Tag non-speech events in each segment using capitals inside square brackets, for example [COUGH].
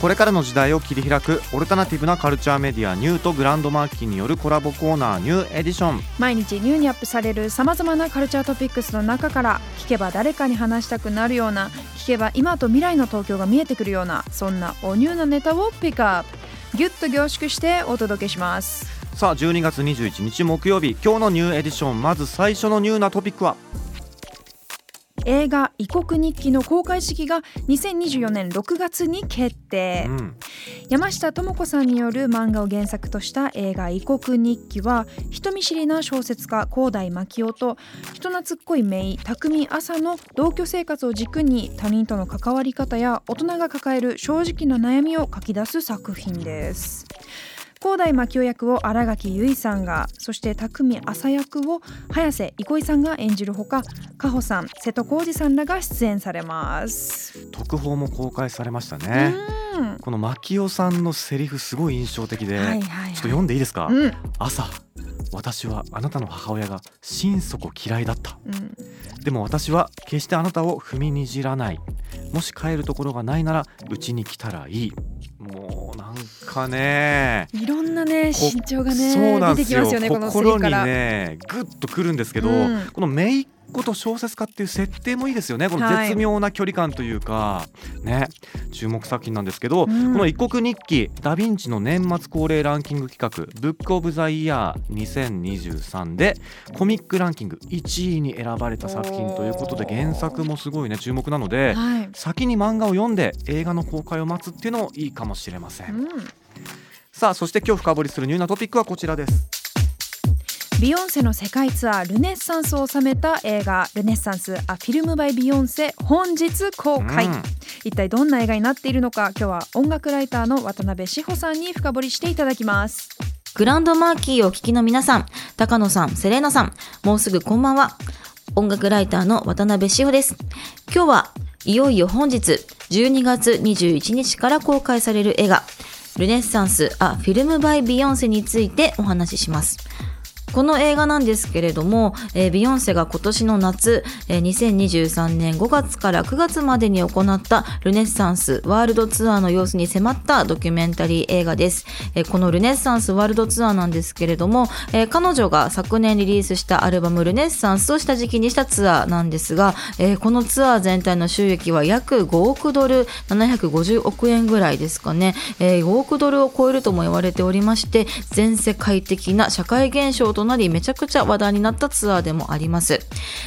これからの時代を切り開くオルタナティブなカルチャーメディアニューとグランドマーキーによるコラボコーナーニューエディション。毎日ニューにアップされるさまざまなカルチャートピックスの中から聞けば誰かに話したくなるような聞けば今と未来の東京が見えてくるようなそんなおニューなネタをピックアップ。ギュッと凝縮してお届けしますさあ12月21日木曜日今日のニューエディションまず最初のニューなトピックは？映画「異国日記」の公開式が2024年6月に決定、うん山下智子さんによる漫画を原作とした映画「異国日記」は人見知りな小説家広大牧雄と人懐っこい姪匠朝の同居生活を軸に他人との関わり方や大人が抱える正直な悩みを書き出す作品です。広大牧雄役を新垣結衣さんがそして匠朝役を早瀬憩さんが演じるほか加穂さん瀬戸康史さんらが出演されます。特報も公開されましたね。うん。この牧雄さんのセリフすごい印象的で、はいはいはい。ちょっと読んでいいですか、うん。朝私はあなたの母親が心底嫌いだった。うん。でも私は決してあなたを踏みにじらない。もし帰るところがないならうちに来たらいい。もうかね。いろんなねこ身長がそうね出てなんですよ。きますよね心に。ねグッとくるんですけど、うん。この姪っ子と小説家っていう設定もいいですよね。このはい。絶妙な距離感というか、ね。注目作品なんですけど、うん。この「異国日記」ダ・ヴィンチの年末恒例ランキング企画「ブック・オブ・ザ・イヤー2023」でコミックランキング1位に選ばれた作品ということで原作もすごいね注目なので、はい。先に漫画を読んで映画の公開を待つっていうのもいいかもしれません。うんさあそして今日深掘りするニューなトピックはこちらです。ビヨンセの世界ツアー Renaissance を収めた映画「 Renaissance: A Film by Beyoncé」本日公開、うん一体どんな映画になっているのか今日は音楽ライターの渡辺志保さんに深掘りしていただきますGRAND MARQUEE をお聞きの皆さん、高野さん、セレーナさん、もうすぐこんばんは。音楽ライターの渡辺志保です。今日はいよいよ本日12月21日から公開される映画、 Renaissance: A Film by Beyoncé についてお話しします。この映画なんですけれども、えービヨンセが今年の夏、えー2023年5月から9月までに行った Renaissance World Tour の様子に迫ったドキュメンタリー映画です。えーこのルネッサンスワールドツアーなんですけれども、えー彼女が昨年リリースしたアルバムルネッサンスを下敷きにしたツアーなんですが、えーこのツアー全体の収益は約5億ドル750億円ぐらいですかね、えー5億ドルを超えるとも言われておりまして全世界的な社会現象ととなりめちゃくちゃ話題になったツアーでもあります。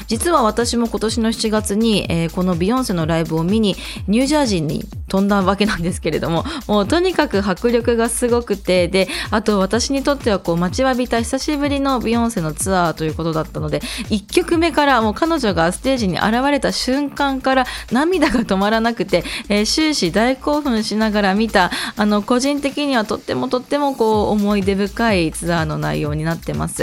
実は私も今年の7月に、えーこのビヨンセのライブを見にニュージャージーに飛んだわけなんですけれども [LAUGHS] もうとにかく迫力がすごくてであと私にとってはこう待ちわびた久しぶりのビヨンセのツアーということだったので1曲目からもう彼女がステージに現れた瞬間から涙が止まらなくて、えー終始大興奮しながら見たあの個人的にはとってもとってもこう思い出深いツアーの内容になってます、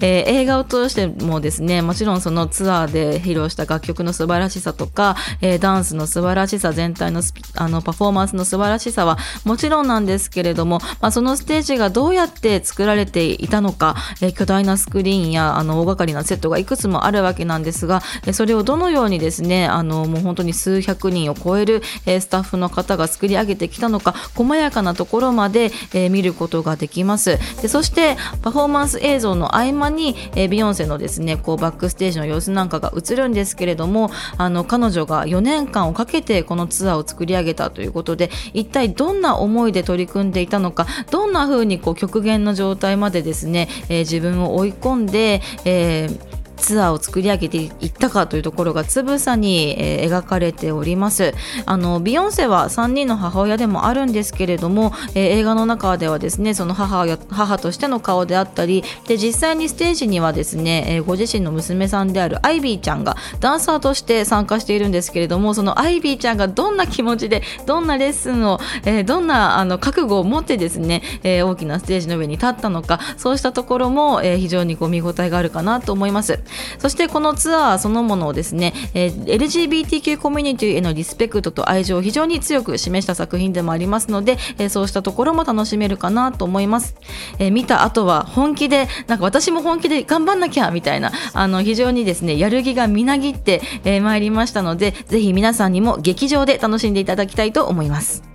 えー映画を通してもですねもちろんそのツアーで披露した楽曲の素晴らしさとか、えーダンスの素晴らしさ全体のあのパフォーマンスの素晴らしさはもちろんなんですけれども、まあ、そのステージがどうやって作られていたのか、えー巨大なスクリーンやあの大掛かりなセットがいくつもあるわけなんですが、それをどのようにですねあのもう本当に数百人を超える、えスタッフの方が作り上げてきたのか細やかなところまで、え見ることができます。でそしてパフォーマンス映像の合間に、えービヨンセのですねこうバックステージの様子なんかが映るんですけれどもあの彼女が4年間をかけてこのツアーを作り上げたということで一体どんな思いで取り組んでいたのかどんな風にこう極限の状態までですね、えー自分を追い込んで、えーツアーを作り上げていったかというところがつぶさに、えー描かれております。あのビヨンセは3人の母親でもあるんですけれども、えー映画の中ではですねその母や母としての顔であったりで実際にステージにはですね、えーご自身の娘さんであるアイビーちゃんがダンサーとして参加しているんですけれどもそのアイビーちゃんがどんな気持ちでどんなレッスンを、えーどんなあの覚悟を持ってですね、えー大きなステージの上に立ったのかそうしたところも、えー非常にこう見応えがあるかなと思います。そしてこのツアーそのものをですね、えー LGBTQ コミュニティへのリスペクトと愛情を非常に強く示した作品でもありますので、えーそうしたところも楽しめるかなと思います、えー見た後は本気でなんか私も本気で頑張んなきゃみたいなあの非常にですねやる気がみなぎってまい、えーりましたのでぜひ皆さんにも劇場で楽しんでいただきたいと思います。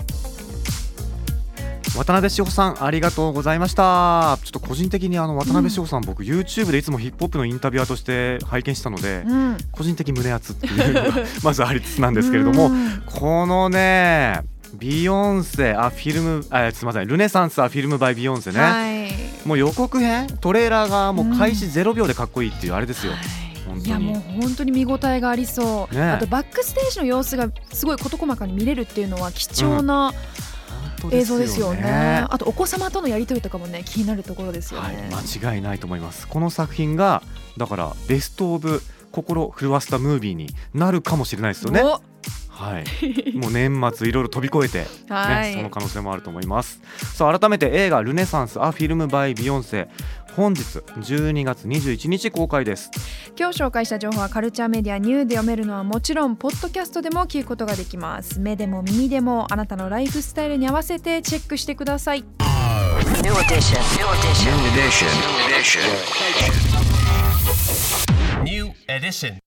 渡辺志保さんありがとうございました。ちょっと個人的にあの渡辺志保さん、僕 YouTube でいつもヒップホップのインタビュアーとして拝見したので、うん。個人的胸熱っていうのが [LAUGHS] まずありつつなんですけれども、うん。このねビヨンセあフィルムあすみませんルネサンスはフィルムバイビヨンセね、はい。もう予告編トレーラーがもう開始0秒でかっこいいっていうあれですよ、本当いやもうに本当に見応えがありそう、ね。あとバックステージの様子がすごい事細かに見れるっていうのは貴重な本当映像ですよね,、あとお子様とのやり取りとかもね気になるところですよはいね、、間違いないと思います。この作品がだから best of 心震わせたムービーになるかもしれないですよね。お。はい。もう年末いろいろ飛び越えてはい。ね、その可能性もあると思います。さあ改めて映画「 Renaissance: A Film by Beyoncé」本日12月21日公開です今日紹介した情報はカルチャーメディア NiEW で読めるのはもちろんポッドキャストでも聞くことができます目でも耳でもあなたのライフスタイルに合わせてチェックしてください New edition. New edition. New edition. New edition.